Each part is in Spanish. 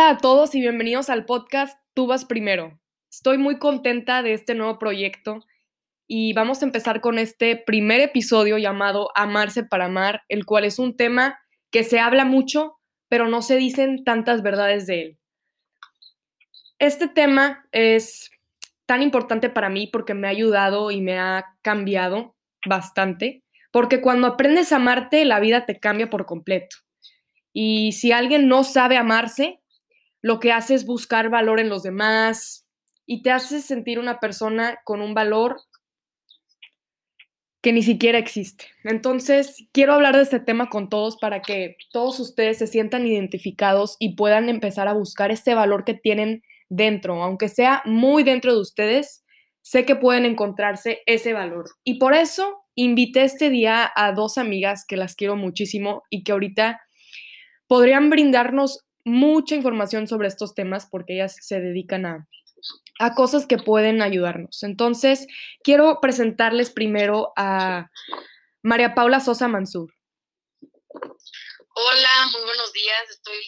Hola a todos y bienvenidos al podcast Tú vas primero. Estoy muy contenta de este nuevo proyecto y vamos a empezar con este primer episodio llamado Amarse para amar, el cual es un tema que se habla mucho, pero no se dicen tantas verdades de él. Este tema es tan importante para mí porque me ha ayudado y me ha cambiado bastante, porque cuando aprendes a amarte, la vida te cambia por completo. Y si alguien no sabe amarse, lo que hace es buscar valor en los demás y te hace sentir una persona con un valor que ni siquiera existe. Entonces, quiero hablar de este tema con todos para que todos ustedes se sientan identificados y puedan empezar a buscar este valor que tienen dentro, aunque sea muy dentro de ustedes, sé que pueden encontrarse ese valor. Y por eso invité este día a dos amigas que las quiero muchísimo y que ahorita podrían brindarnos mucha información sobre estos temas porque ellas se dedican a, a cosas que pueden ayudarnos. Entonces, quiero presentarles primero a María Paula Sosa Mansur. Hola, muy buenos días. Estoy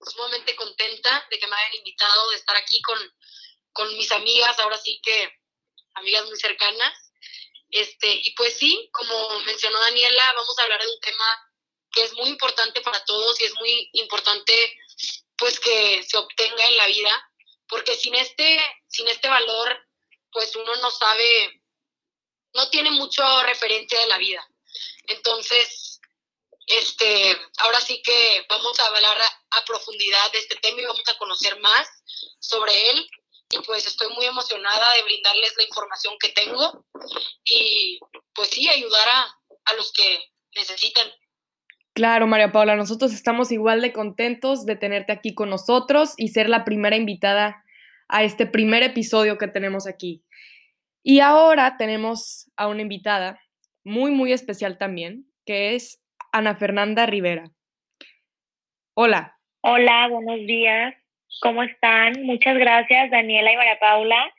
sumamente contenta de que me hayan invitado, de estar aquí con, con mis amigas, ahora sí que amigas muy cercanas. Este, y pues sí, como mencionó Daniela, vamos a hablar de un tema que es muy importante para todos y es muy importante pues que se obtenga en la vida, porque sin este, sin este valor, pues uno no sabe, no tiene mucho referencia de la vida. Entonces, este, ahora sí que vamos a hablar a, a profundidad de este tema y vamos a conocer más sobre él. Y pues estoy muy emocionada de brindarles la información que tengo y pues sí, ayudar a, a los que necesitan. Claro, María Paula, nosotros estamos igual de contentos de tenerte aquí con nosotros y ser la primera invitada a este primer episodio que tenemos aquí. Y ahora tenemos a una invitada muy, muy especial también, que es Ana Fernanda Rivera. Hola. Hola, buenos días. ¿Cómo están? Muchas gracias, Daniela y María Paula,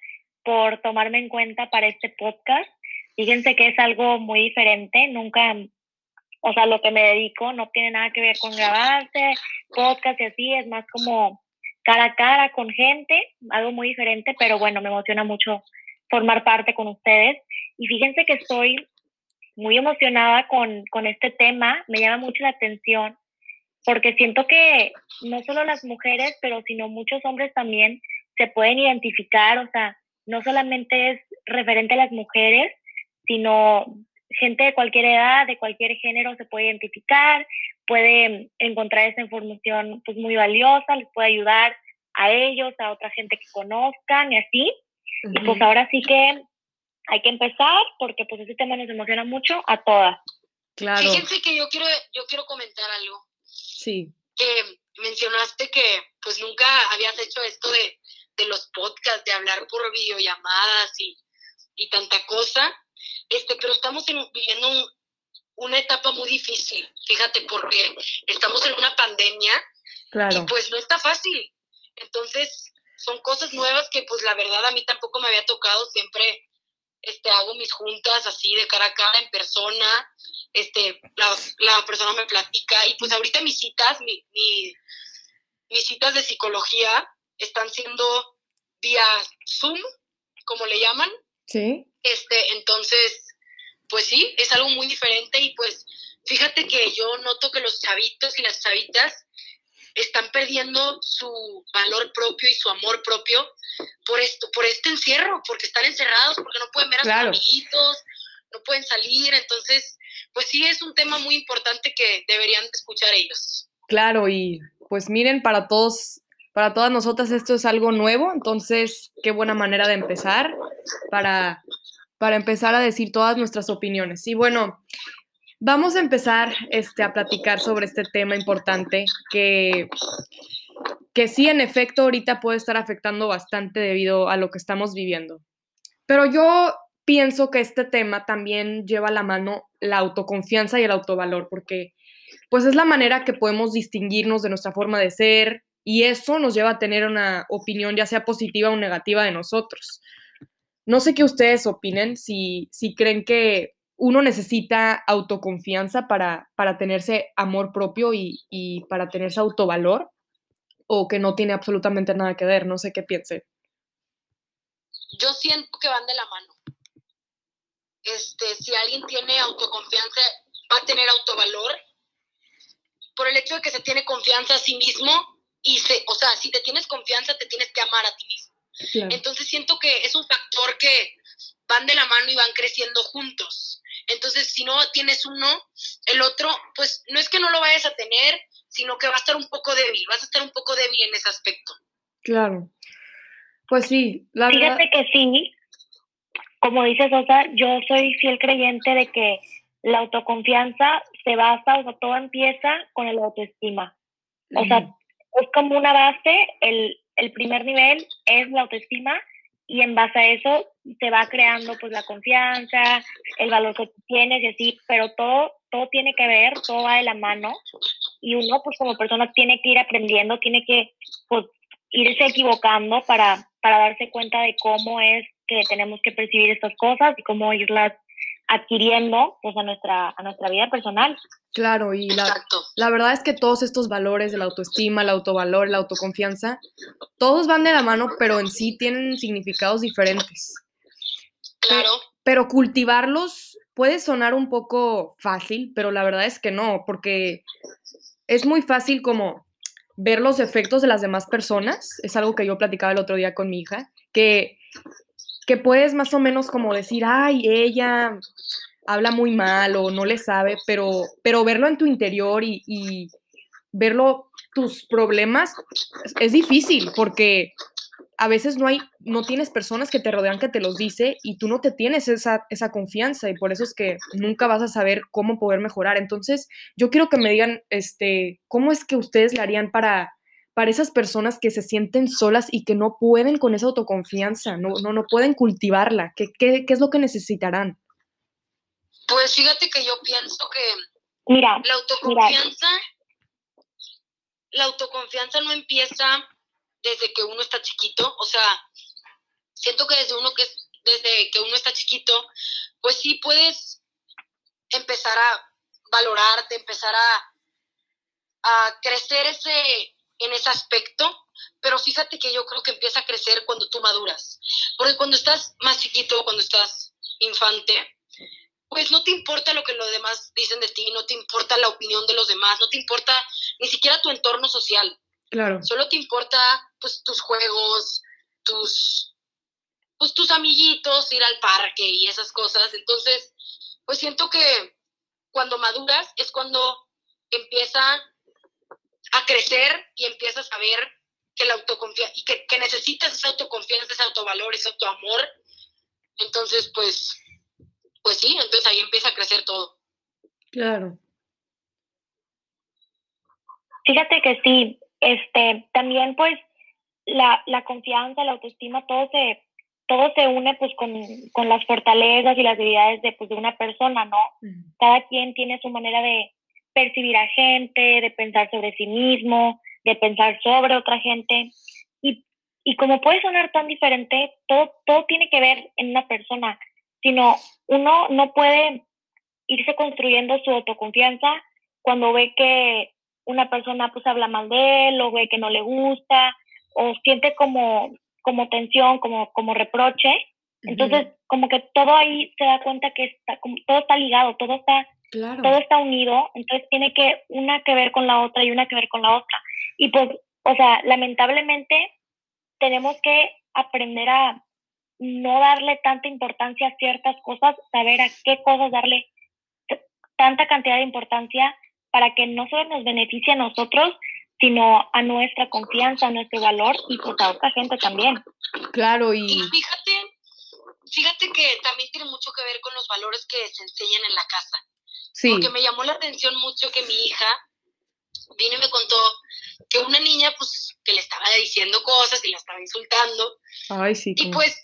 por tomarme en cuenta para este podcast. Fíjense que es algo muy diferente. Nunca o sea, lo que me dedico no tiene nada que ver con grabarse, podcast y así, es más como cara a cara con gente, algo muy diferente, pero bueno, me emociona mucho formar parte con ustedes. Y fíjense que estoy muy emocionada con, con este tema, me llama mucho la atención, porque siento que no solo las mujeres, pero sino muchos hombres también se pueden identificar, o sea, no solamente es referente a las mujeres, sino gente de cualquier edad, de cualquier género se puede identificar, puede encontrar esa información pues muy valiosa, les puede ayudar a ellos, a otra gente que conozcan y así. Y pues ahora sí que hay que empezar porque pues ese tema nos emociona mucho a todas. Claro. Fíjense que yo quiero, yo quiero comentar algo. Sí. Que mencionaste que pues nunca habías hecho esto de, de los podcasts, de hablar por videollamadas y, y tanta cosa. Este, pero estamos viviendo una etapa muy difícil, fíjate, porque estamos en una pandemia claro. y pues no está fácil. Entonces, son cosas nuevas que pues la verdad a mí tampoco me había tocado, siempre este, hago mis juntas así de cara a cara, en persona, este, la, la persona me platica y pues ahorita mis citas, mi, mi, mis citas de psicología están siendo vía Zoom, como le llaman. Sí. Este, entonces, pues sí, es algo muy diferente y pues fíjate que yo noto que los chavitos y las chavitas están perdiendo su valor propio y su amor propio por esto, por este encierro, porque están encerrados, porque no pueden ver a sus amiguitos, no pueden salir, entonces, pues sí es un tema muy importante que deberían escuchar ellos. Claro, y pues miren, para todos, para todas nosotras esto es algo nuevo, entonces qué buena manera de empezar para para empezar a decir todas nuestras opiniones. Y bueno, vamos a empezar este, a platicar sobre este tema importante que, que sí, en efecto, ahorita puede estar afectando bastante debido a lo que estamos viviendo. Pero yo pienso que este tema también lleva a la mano la autoconfianza y el autovalor, porque pues es la manera que podemos distinguirnos de nuestra forma de ser y eso nos lleva a tener una opinión ya sea positiva o negativa de nosotros. No sé qué ustedes opinen, si, si creen que uno necesita autoconfianza para, para tenerse amor propio y, y para tenerse autovalor, o que no tiene absolutamente nada que ver, no sé qué piense. Yo siento que van de la mano. Este, si alguien tiene autoconfianza, va a tener autovalor por el hecho de que se tiene confianza a sí mismo y se, o sea, si te tienes confianza, te tienes que amar a ti mismo. Entonces siento que es un factor que van de la mano y van creciendo juntos. Entonces, si no tienes uno, el otro, pues no es que no lo vayas a tener, sino que va a estar un poco débil, vas a estar un poco débil en ese aspecto. Claro. Pues sí, la Fíjate que sí, como dices, Osa, yo soy fiel creyente de que la autoconfianza se basa, o sea, todo empieza con el autoestima. O sea, es como una base, el, el primer nivel es la autoestima y en base a eso te va creando pues la confianza, el valor que tienes y así, pero todo, todo tiene que ver, todo va de la mano y uno pues como persona tiene que ir aprendiendo, tiene que pues, irse equivocando para, para darse cuenta de cómo es que tenemos que percibir estas cosas y cómo irlas adquiriendo pues a nuestra, a nuestra vida personal. Claro, y la, la, verdad es que todos estos valores de la autoestima, el autovalor, la autoconfianza, todos van de la mano, pero en sí tienen significados diferentes. Claro. Pero, cultivarlos puede sonar un poco fácil, pero la verdad es que no, porque es muy fácil como ver los efectos de las demás personas. Es algo que yo platicaba el otro día con mi hija, que, que puedes más o menos como decir, ay, ella habla muy mal o no le sabe, pero, pero verlo en tu interior y, verlo, tus problemas, es difícil porque a veces no hay, no tienes personas que te rodean que te los dice y tú no te tienes esa, esa confianza y por eso es que nunca vas a saber cómo poder mejorar. Entonces, yo quiero que me digan, este, ¿cómo es que ustedes le harían para, para esas personas que se sienten solas y que no pueden con esa autoconfianza, no, no, no pueden cultivarla? ¿Qué, qué, qué es lo que necesitarán? Pues fíjate que yo pienso que mira, la autoconfianza, la autoconfianza no empieza desde que uno está chiquito, o sea, siento que desde uno que desde que uno está chiquito, pues sí puedes empezar a valorarte, empezar a, a crecer ese en ese aspecto, pero fíjate que yo creo que empieza a crecer cuando tú maduras, porque cuando estás más chiquito, cuando estás infante, pues no te importa lo que los demás dicen de ti, no te importa la opinión de los demás, no te importa ni siquiera tu entorno social. Claro. Solo te importa pues tus juegos, tus pues tus amiguitos, ir al parque y esas cosas. Entonces, pues siento que cuando maduras es cuando empieza a crecer y empiezas a ver que la autoconfianza y que, que necesitas esa autoconfianza, ese autovalor, ese autoamor. Entonces, pues pues sí, entonces ahí empieza a crecer todo. Claro. Fíjate que sí, este, también pues la, la confianza, la autoestima, todo se, todo se une pues con, con las fortalezas y las debilidades de, pues, de una persona, ¿no? Cada quien tiene su manera de percibir a gente, de pensar sobre sí mismo, de pensar sobre otra gente. Y, y como puede sonar tan diferente, todo, todo tiene que ver en una persona sino uno no puede irse construyendo su autoconfianza cuando ve que una persona pues habla mal de él o ve que no le gusta o siente como, como tensión, como, como reproche. Entonces, como que todo ahí se da cuenta que está, como, todo está ligado, todo está, todo está unido, entonces tiene que una que ver con la otra y una que ver con la otra. Y pues, o sea, lamentablemente tenemos que aprender a, no darle tanta importancia a ciertas cosas, saber a qué cosas darle tanta cantidad de importancia para que no solo nos beneficie a nosotros, sino a nuestra confianza, a nuestro valor y pues a otra gente también. Claro, y... fíjate, fíjate que también tiene mucho que ver con los valores que se enseñan en la casa. Sí. Porque me llamó la atención mucho que mi hija vino y me contó que una niña, pues, que le estaba diciendo cosas y la estaba insultando. Ay, sí. Y pues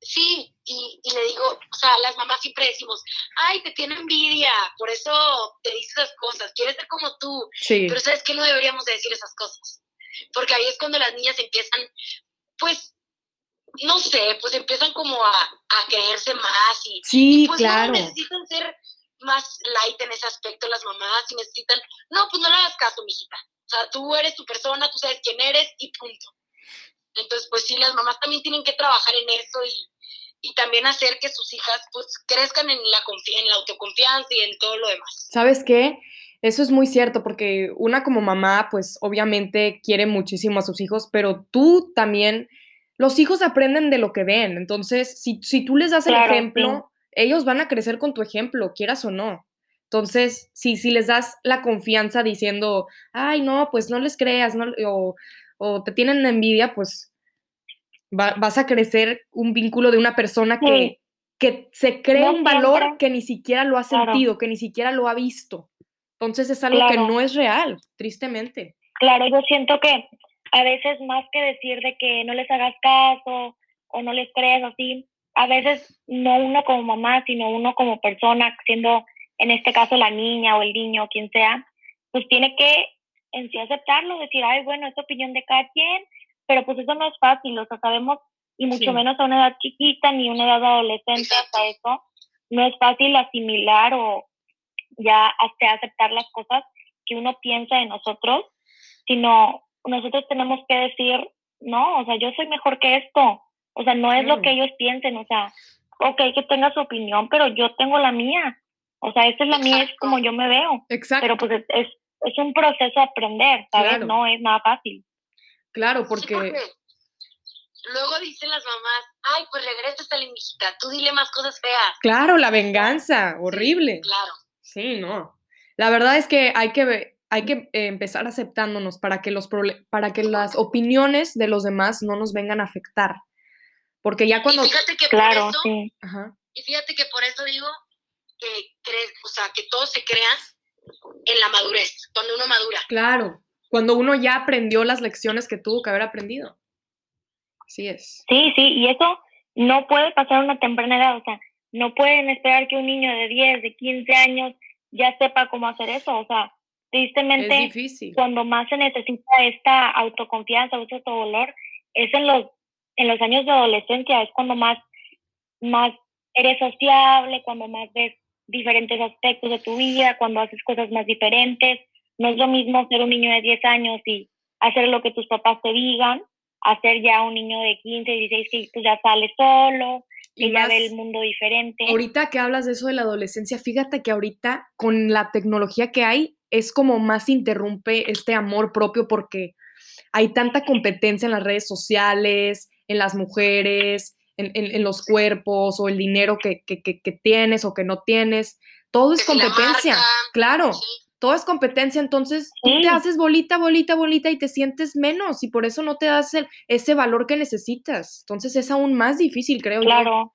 Sí, y, y, le digo, o sea, las mamás siempre decimos, ay, te tiene envidia, por eso te dice esas cosas, quieres ser como tú. Sí. Pero ¿sabes qué? No deberíamos de decir esas cosas. Porque ahí es cuando las niñas empiezan, pues, no sé, pues empiezan como a, a creerse más y, sí, pues claro. necesitan ser más light en ese aspecto las mamás y necesitan, no, pues no le hagas caso, mijita. O sea, tú eres tu persona, tú sabes quién eres y punto. Entonces, pues sí, las mamás también tienen que trabajar en eso y, y también hacer que sus hijas pues crezcan en la, en la autoconfianza y en todo lo demás. ¿Sabes qué? Eso es muy cierto, porque una como mamá, pues obviamente quiere muchísimo a sus hijos, pero tú también, los hijos aprenden de lo que ven, entonces si, si tú les das el ejemplo, ellos van a crecer con tu ejemplo, quieras o no. Entonces, si, si les das la confianza diciendo, ay, no, pues no les creas, no, o, o te tienen envidia, pues vas a crecer un vínculo de una persona que, que se crea un valor que ni siquiera lo ha sentido, que ni siquiera lo ha visto. Entonces es algo que no es real, tristemente. Claro, yo siento que a veces más que decir de que no les hagas caso o no les creas así, a veces no uno como mamá, sino uno como persona, siendo en este caso la niña o el niño o quien sea, pues tiene que en sí aceptarlo, decir, ay, bueno, es opinión de cada quien, pero pues eso no es fácil, o sea, sabemos, y mucho menos a una edad chiquita ni una edad adolescente, hasta eso, no es fácil asimilar o ya hasta aceptar las cosas que uno piensa de nosotros, sino nosotros tenemos que decir, no, o sea, yo soy mejor que esto, o sea, no es lo que ellos piensen, o sea, ok, que tenga su opinión, pero yo tengo la mía, o sea, esta es la mía, es como yo me veo. Exacto. Pero pues es, es, un proceso de aprender, ¿sabes? No es nada fácil. Claro, porque... Luego dicen las mamás, ay, pues regresa a la hijita, tú dile más cosas feas. Claro, la venganza, horrible. claro. Sí, no. La verdad es que hay que, hay que empezar aceptándonos para que, los para que las opiniones de los demás no nos vengan a afectar. Porque ya cuando... Y fíjate que claro, por eso, sí. Y fíjate que por eso digo que, crees, o sea, que todo se crea en la madurez, cuando uno madura. Claro, cuando uno ya aprendió las lecciones que tuvo que haber aprendido. Así es. Sí, sí, y eso no puede pasar a una temprana edad, o sea, no pueden esperar que un niño de 10, de 15 años ya sepa cómo hacer eso, o sea, tristemente cuando más se necesita esta autoconfianza, este autovalor, es en los en los años de adolescencia, es cuando más más eres sociable, cuando más ves diferentes aspectos de tu vida, cuando haces cosas más diferentes, no es lo mismo ser un niño de 10 años y hacer lo que tus papás te digan, hacer ya un niño de 15, 16 que pues ya sale solo, y ya ve el mundo diferente. Ahorita que hablas de eso de la adolescencia, fíjate que ahorita con la tecnología que hay es como más interrumpe este amor propio porque hay tanta competencia en las redes sociales, en las mujeres, en, en, los cuerpos o el dinero que, que, que, tienes o que no tienes. Todo es competencia, claro todo es competencia, entonces tú te haces bolita, bolita, bolita y te sientes menos y por eso no te das ese valor que necesitas. Entonces es aún más difícil, creo claro.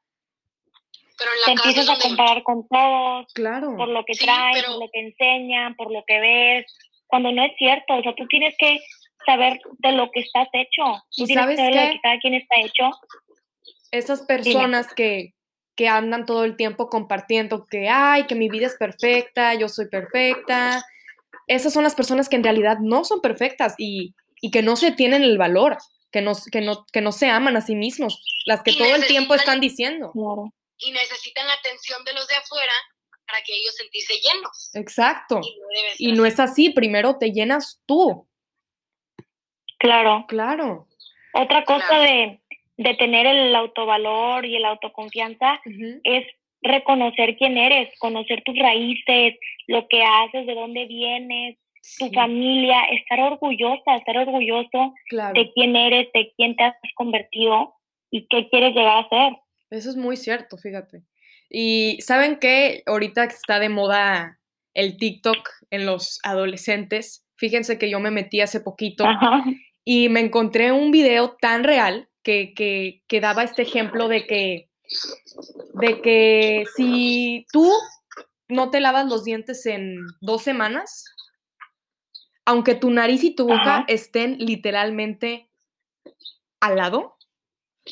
Pero te empiezas a comparar con todos, claro. por lo que traes, por lo que enseñan, por lo que ves, cuando no es cierto, o sea, tú tienes que saber de lo que estás hecho, tú tienes que saber de lo que cada quien está hecho. Esas personas que, que andan todo el tiempo compartiendo que, ay, que mi vida es perfecta, yo soy perfecta. Esas son las personas que en realidad no son perfectas y, que no se tienen el valor, que no, que, no, que no se aman a sí mismos, las que todo el tiempo están diciendo. Y necesitan la atención de los de afuera para que ellos sentirse llenos. Exacto. Y no, es así, primero te llenas tú. Claro. Claro. Otra cosa de de tener el autovalor y el autoconfianza es reconocer quién eres, conocer tus raíces, lo que haces, de dónde vienes, tu familia, estar orgullosa, estar orgulloso de quién eres, de quién te has convertido y qué quieres llegar a ser. Eso es muy cierto, fíjate. Y saben que ahorita está de moda el TikTok en los adolescentes. Fíjense que yo me metí hace poquito y me encontré un video tan real que, que, daba este ejemplo de que, de que si tú no te lavas los dientes en dos semanas, aunque tu nariz y tu boca estén literalmente al lado.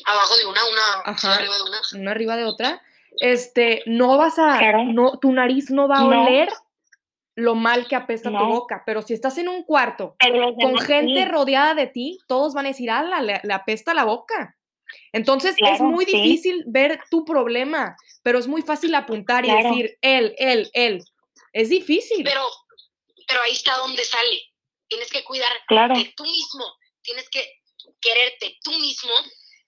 Abajo de una, una arriba de una. Una arriba de otra. Este, no vas a, no, tu nariz no va a oler lo mal que apesta tu boca, pero si estás en un cuarto con gente rodeada de ti, todos van a decir, ah, le, apesta la boca. Entonces es muy difícil ver tu problema, pero es muy fácil apuntar y decir él, él, él. Es difícil. Pero, pero ahí está donde sale. Tienes que cuidar de tú mismo. Tienes que quererte tú mismo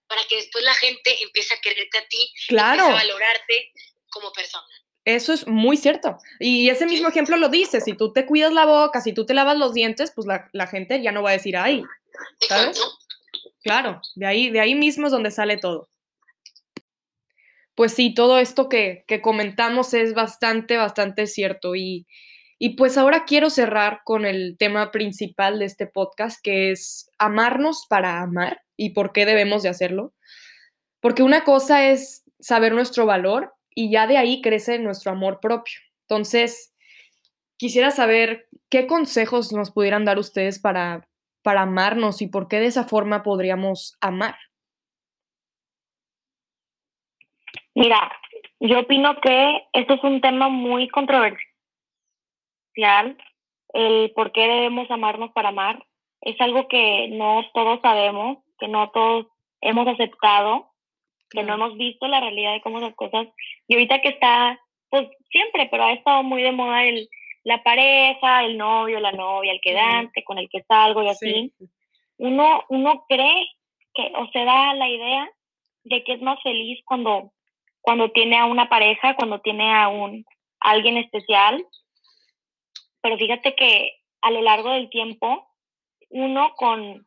para que después la gente empiece a quererte a ti, claro. a valorarte como persona. Eso es muy cierto. Y ese mismo ejemplo lo dice, si tú te cuidas la boca, si tú te lavas los dientes, pues la, gente ya no va a decir, ay, ¿sabes? Claro, de ahí, de ahí mismo es donde sale todo. Pues sí, todo esto que, que comentamos es bastante, bastante cierto. Y, y pues ahora quiero cerrar con el tema principal de este podcast, que es amarnos para amar y por qué debemos de hacerlo. Porque una cosa es saber nuestro valor y ya de ahí crece nuestro amor propio. Entonces, quisiera saber qué consejos nos pudieran dar ustedes para, para amarnos y por qué de esa forma podríamos amar. Mira, yo opino que esto es un tema muy controversial. El por qué debemos amarnos para amar es algo que no todos sabemos, que no todos hemos aceptado que no hemos visto la realidad de cómo las cosas. Y ahorita que está, pues siempre, pero ha estado muy de moda el, la pareja, el novio, la novia, el quedante, con el que salgo y así. Uno, uno cree que, o se da la idea de que es más feliz cuando, cuando tiene a una pareja, cuando tiene a un a alguien especial. Pero fíjate que a lo largo del tiempo, uno con,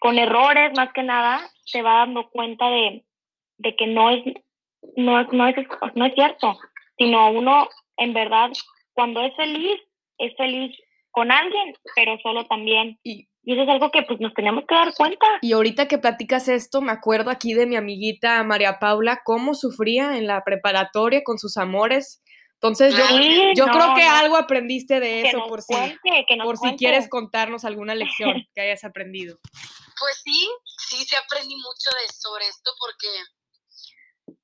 con errores más que nada, se va dando cuenta de, de que no es, no, no, es, no es cierto, sino uno en verdad cuando es feliz, es feliz con alguien, pero solo también. Y, eso es algo que pues nos tenemos que dar cuenta. Y ahorita que platicas esto, me acuerdo aquí de mi amiguita María Paula, cómo sufría en la preparatoria con sus amores. Entonces yo, yo creo que algo aprendiste de eso por si, por si quieres contarnos alguna lección que hayas aprendido. Pues sí, sí, sí aprendí mucho de sobre esto porque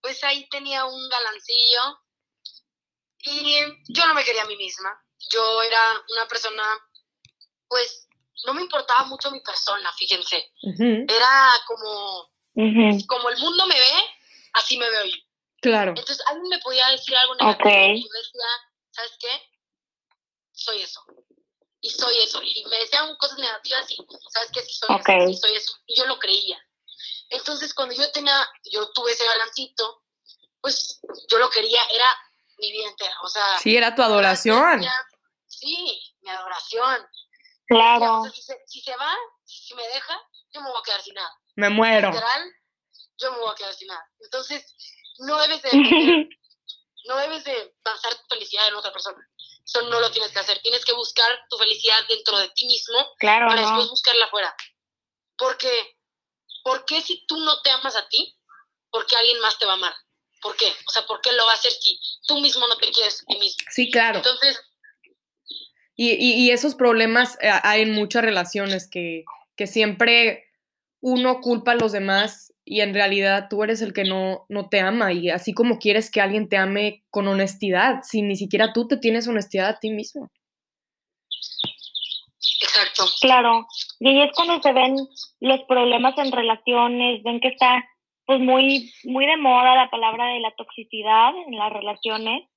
pues ahí tenía un galancillo y yo no me quería a mí misma. Yo era una persona, pues no me importaba mucho mi persona, fíjense. Era como, como el mundo me ve, así me veo yo. Claro. Entonces alguien me podía decir algo negativo y yo decía, ¿sabes qué? Soy eso. Y soy eso. Y me decían cosas negativas y, ¿sabes qué? Sí soy eso. Sí soy eso. Y yo lo creía. Entonces, cuando yo tenía, yo tuve ese galancito, pues yo lo quería, era mi vida entera. O sea, sí, era tu adoración. sí, mi adoración. Claro. si, se, va, si, me deja, yo me voy a quedar sin nada. Me muero. Literal, yo me voy a quedar sin nada. Entonces, no debes de, no debes de basar tu felicidad en otra persona. Eso no lo tienes que hacer. Tienes que buscar tu felicidad dentro de ti mismo claro, para después buscarla afuera. Porque ¿por qué si tú no te amas a ti, por qué alguien más te va a amar? ¿Por qué? O sea, ¿por qué lo va a hacer si tú mismo no te quieres a ti mismo? Sí, claro. Entonces... Y, y, esos problemas eh, hay en muchas relaciones que, que, siempre uno culpa a los demás y en realidad tú eres el que no, no te ama y así como quieres que alguien te ame con honestidad, si ni siquiera tú te tienes honestidad a ti mismo. Exacto. Claro. Y ahí es cuando se ven los problemas en relaciones, ven que está pues muy, muy de moda la palabra de la toxicidad en las relaciones.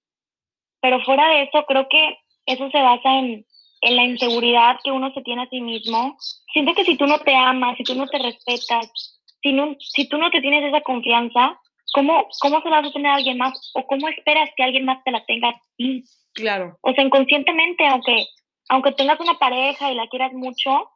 Pero fuera de eso, creo que eso se basa en, en la inseguridad que uno se tiene a sí mismo. Siento que si tú no te amas, si tú no te respetas, si, no, si tú no te tienes esa confianza, ¿cómo, ¿cómo se la vas a tener a alguien más? ¿O cómo esperas que alguien más te la tenga a ti? Claro. O sea, inconscientemente, aunque aunque tengas una pareja y la quieras mucho,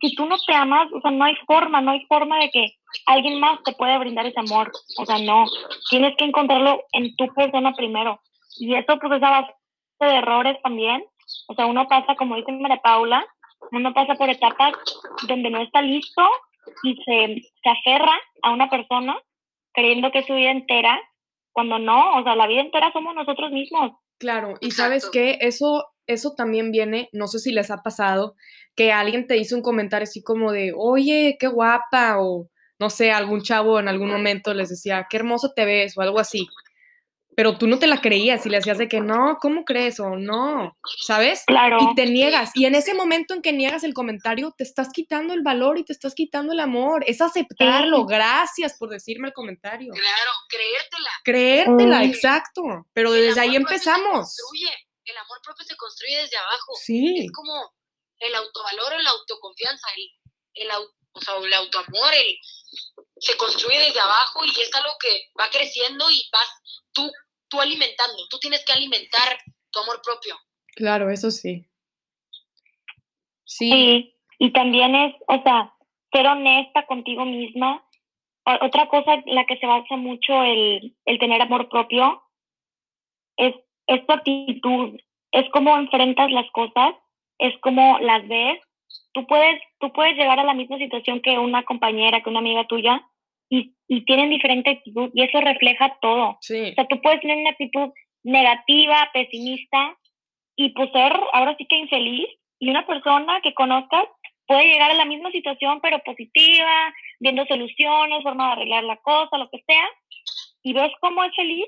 si tú no te amas, o sea, no hay forma, no hay forma de que alguien más te pueda brindar ese amor. O sea, no. Tienes que encontrarlo en tu persona primero. Y eso, pues, es a base de errores también. O sea, uno pasa, como dice María Paula, uno pasa por etapas donde no está listo y se, se aferra a una persona creyendo que es su vida entera, cuando no, o sea, la vida entera somos nosotros mismos. Claro, y sabes qué, eso eso también viene, no sé si les ha pasado, que alguien te dice un comentario así como de, oye, qué guapa, o no sé, algún chavo en algún momento les decía, qué hermoso te ves, o algo así. pero tú no te la creías y le hacías de que no, ¿cómo crees? O no, ¿sabes? Claro. Y te niegas. Y en ese momento en que niegas el comentario, te estás quitando el valor y te estás quitando el amor. Es aceptarlo. Gracias por decirme el comentario. Claro, creértela. Creértela, Mm. exacto. Pero desde ahí empezamos. El amor propio se construye desde abajo. Sí, Es como el autovalor o la autoconfianza, el, el, au- o sea, el autoamor, el, se construye desde abajo y es algo que va creciendo y vas tú, tú alimentando. Tú tienes que alimentar tu amor propio. claro, eso sí. Sí, Sí, y también es, o sea, ser honesta contigo misma. Otra cosa en la que se basa mucho el, el tener amor propio es, es tu actitud, es cómo enfrentas las cosas, es cómo las ves. Tú puedes, tú puedes llegar a la misma situación que una compañera, que una amiga tuya, y, y tienen diferente actitud, y eso refleja todo. sí, O sea, tú puedes tener una actitud negativa, pesimista y pues ser ahora sí que infeliz y una persona que conozcas puede llegar a la misma situación pero positiva, viendo soluciones, forma de arreglar la cosa, lo que sea y ves cómo es feliz.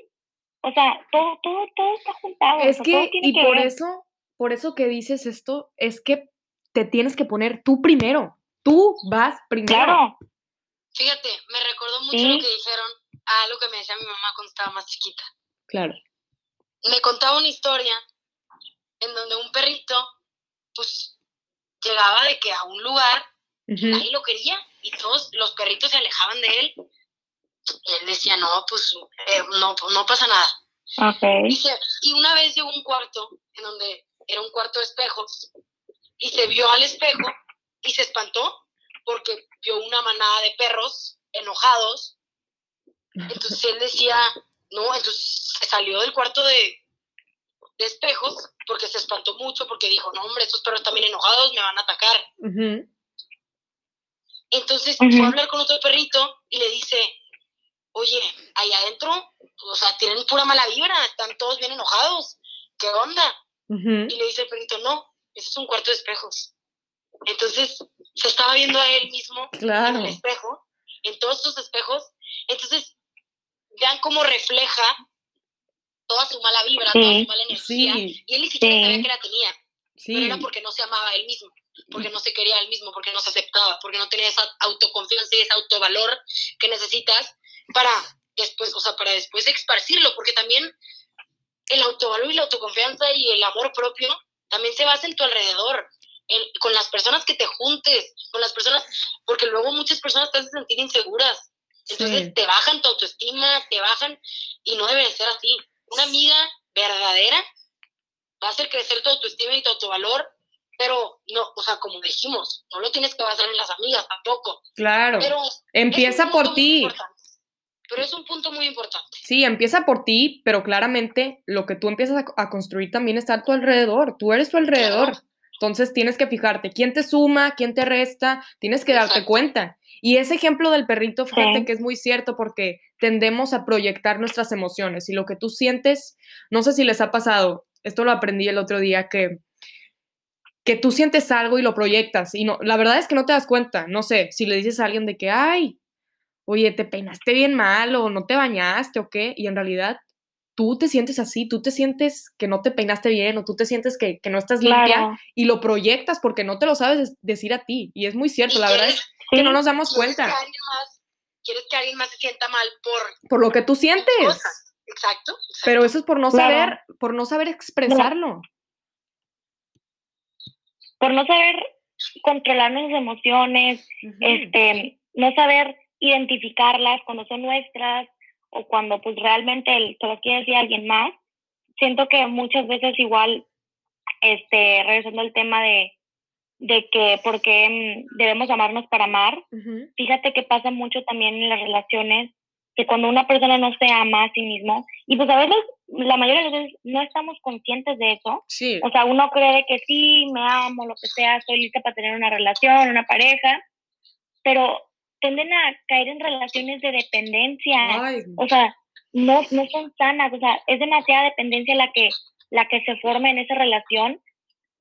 O sea, todo todo todo está juntado. o Es sea, que, y que por ver. eso, por eso que dices esto, es que te tienes que poner tú primero. Tú vas primero. Claro, Fíjate, me recordó mucho Sí. lo que dijeron a algo que me decía mi mamá cuando estaba más chiquita. Claro. me contaba una historia en donde un perrito, pues, llegaba de que a un lugar, Ujú. nadie lo quería, y todos los perritos se alejaban de él, y él decía, no, pues, eh, no, pues, no pasa nada. ok. Dice, y una vez llegó un cuarto, en donde era un cuarto de espejos, y se vio al espejo, y se espantó, porque vio una manada de perros enojados, entonces él decía, no, entonces se salió del cuarto de, de espejos porque se espantó mucho, porque dijo, no, hombre, estos perros están bien enojados, me van a atacar. Ujú. Entonces Ujú. fue a hablar con otro perrito y le dice, oye, ahí adentro, o sea, tienen pura mala vibra, están todos bien enojados, ¿qué onda? Y le dice el perrito, no, ese es un cuarto de espejos. Entonces se estaba viendo a él mismo en Claro. el espejo, en todos estos espejos. Entonces, vean cómo refleja toda su mala vibra, toda su mala energía. Sí, Y él ni siquiera Sí. sabía que la tenía, pero era porque no se amaba a él mismo, porque no se quería a él mismo, porque no se aceptaba, porque no tenía esa autoconfianza y ese autovalor que necesitas para después, o sea, para después esparcirlo, porque también el autovalor y la autoconfianza y el amor propio también se basa en tu alrededor, en- con las personas que te juntes, con las personas, porque luego muchas personas te hacen sentir inseguras. Entonces Sí. te bajan tu autoestima, te bajan y no debe de ser así. Una amiga verdadera va a hacer crecer tu autoestima y tu autovalor, pero no, o sea, como dijimos, no lo tienes que basar en las amigas tampoco. Claro. Pero Empieza por ti. importante. Pero es un punto muy importante. Sí, empieza por ti, pero claramente lo que tú empiezas a, a construir también está a tu alrededor. Tú eres tu alrededor. Claro. Entonces tienes que fijarte quién te suma, quién te resta, tienes que darte Exacto. cuenta. Y ese ejemplo del perrito, fíjate Sí. que es muy cierto porque tendemos a proyectar nuestras emociones y lo que tú sientes, no sé si les ha pasado, esto lo aprendí el otro día, que, que tú sientes algo y lo proyectas y no, la verdad es que no te das cuenta, no sé, si le dices a alguien de que, ay, oye, te peinaste bien mal o no te bañaste o qué, y en realidad tú te sientes así, tú te sientes que no te peinaste bien o tú te sientes que, que no estás limpia Claro. y lo proyectas porque no te lo sabes decir a ti. Y es muy cierto, la verdad es que Sí. no nos damos que cuenta más- quieres que alguien más se sienta mal por por lo que tú sientes. cosas. Exacto. exacto. Pero eso es por no Claro. saber, por no saber expresarlo. Por no saber controlar nuestras emociones, este, no saber identificarlas cuando son nuestras o cuando pues realmente se las quiere decir alguien más. Siento que muchas veces igual, este, regresando al tema de, de que por qué mm, debemos amarnos para amar, Ujú. fíjate que pasa mucho también en las relaciones que cuando una persona no se ama a sí mismo, y pues a veces, la mayoría de las veces no estamos conscientes de eso, Sí, o sea, uno cree que sí, me amo, lo que sea, estoy lista para tener una relación, una pareja, pero tienden a caer en relaciones de dependencia. Ay, O sea, no, no son sanas. O sea, es demasiada dependencia la que, la que se forma en esa relación,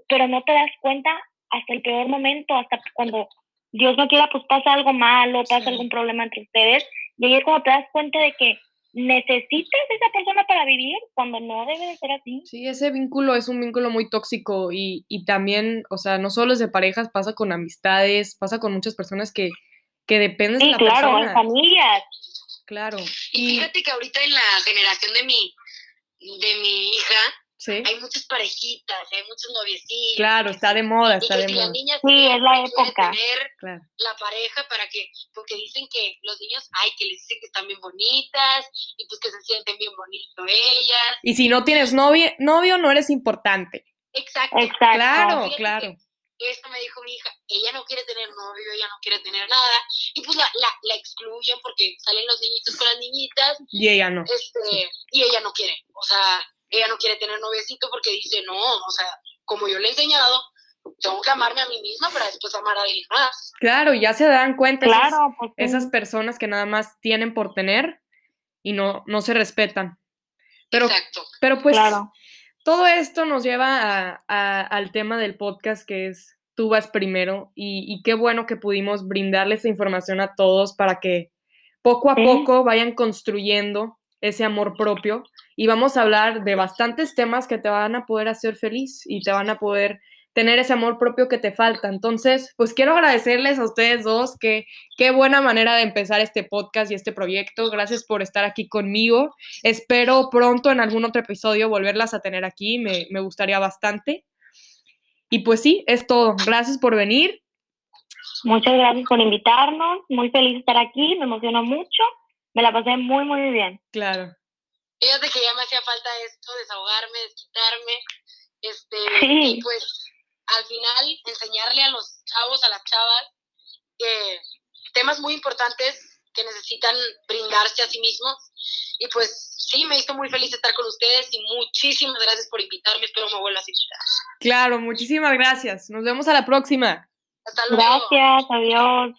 pero no te das cuenta hasta el peor momento, hasta cuando Dios no quiera, pues pasa algo malo, pasa Sí. algún problema entre ustedes, y ahí es cuando te das cuenta de que necesitas esa persona para vivir cuando no debe de ser así. Sí, ese vínculo es un vínculo muy tóxico y, y también, o sea, no solo es de parejas, pasa con amistades, pasa con muchas personas que, que dependen de la claro, persona. en familias. Claro. Y fíjate que ahorita en la generación de mi, de mi hija, Sí, hay muchas parejitas, hay muchos noviecillos. claro, está de moda, Y está de moda. Sí, es la época. tener Claro. la pareja para que, porque dicen que los niños, ay, que les dicen que están bien bonitas y pues que se sienten bien bonito ellas. Y si no tienes novio, novio, no eres importante. Exacto. Exacto. Claro, Fíjate claro. que Esto me dijo mi hija, ella no quiere tener novio, ella no quiere tener nada, y pues la, la, la excluyen porque salen los niñitos con las niñitas, Y ella no. este, y ella no quiere, o sea, ella no quiere tener noviecito porque dice, no, o sea, como yo le he enseñado, tengo que amarme a mí misma para después amar a alguien más. Claro, y ya se dan cuenta esas- Claro, pues, esas, personas que nada más tienen por tener y no, no se respetan. Pero, Exacto. pero pues claro. Todo esto nos lleva a- a- al tema del podcast que es tú vas primero y, y qué bueno que pudimos brindarles esa información a todos para que poco a Sí. poco vayan construyendo ese amor propio y vamos a hablar de bastantes temas que te van a poder hacer feliz y te van a poder tener ese amor propio que te falta. Entonces, pues quiero agradecerles a ustedes dos que qué buena manera de empezar este podcast y este proyecto. Gracias por estar aquí conmigo. Espero pronto en algún otro episodio volverlas a tener aquí. Me, me gustaría bastante. Y pues sí, es todo. Gracias por venir. Muchas gracias por invitarnos. Muy feliz de estar aquí. Me emocionó mucho. Me la pasé muy, muy bien. Claro. Fíjate que ya me hacía falta esto, desahogarme, desquitarme, este, Sí. y pues al final enseñarle a los chavos, a las chavas, que temas muy importantes que necesitan brindarse a sí mismos. Y pues sí, me hizo muy feliz estar con ustedes y muchísimas gracias por invitarme. Espero me vuelvas a invitar. Claro, muchísimas gracias. Nos vemos a la próxima. Hasta luego. Gracias. Adiós.